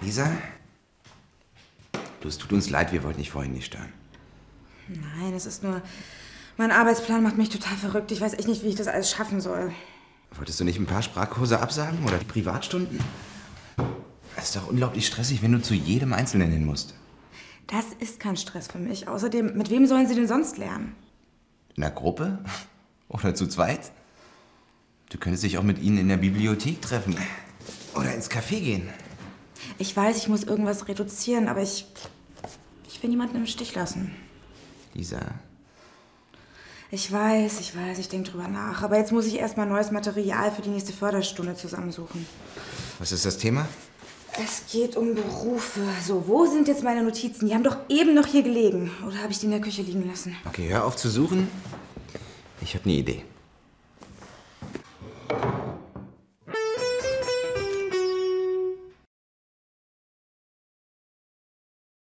Lisa? Du, es tut uns leid, wir wollten dich vorhin nicht stören. Nein, es ist nur. Mein Arbeitsplan macht mich total verrückt. Ich weiß echt nicht, wie ich das alles schaffen soll. Wolltest du nicht ein paar Sprachkurse absagen oder die Privatstunden? Es ist doch unglaublich stressig, wenn du zu jedem Einzelnen hin musst. Das ist kein Stress für mich. Außerdem, mit wem sollen sie denn sonst lernen? In der Gruppe? Oder zu zweit? Du könntest dich auch mit ihnen in der Bibliothek treffen. Oder ins Café gehen. Ich weiß, ich muss irgendwas reduzieren, aber ich. Ich will niemanden im Stich lassen. Lisa, Ich weiß, ich weiß, ich denke drüber nach. Aber jetzt muss ich erstmal neues Material für die nächste Förderstunde zusammensuchen. was ist das Thema? Es geht um Berufe. So, wo sind jetzt meine Notizen? Die haben doch eben noch hier gelegen. Oder habe ich die in der Küche liegen lassen? Okay, hör auf zu suchen. Ich habe eine Idee.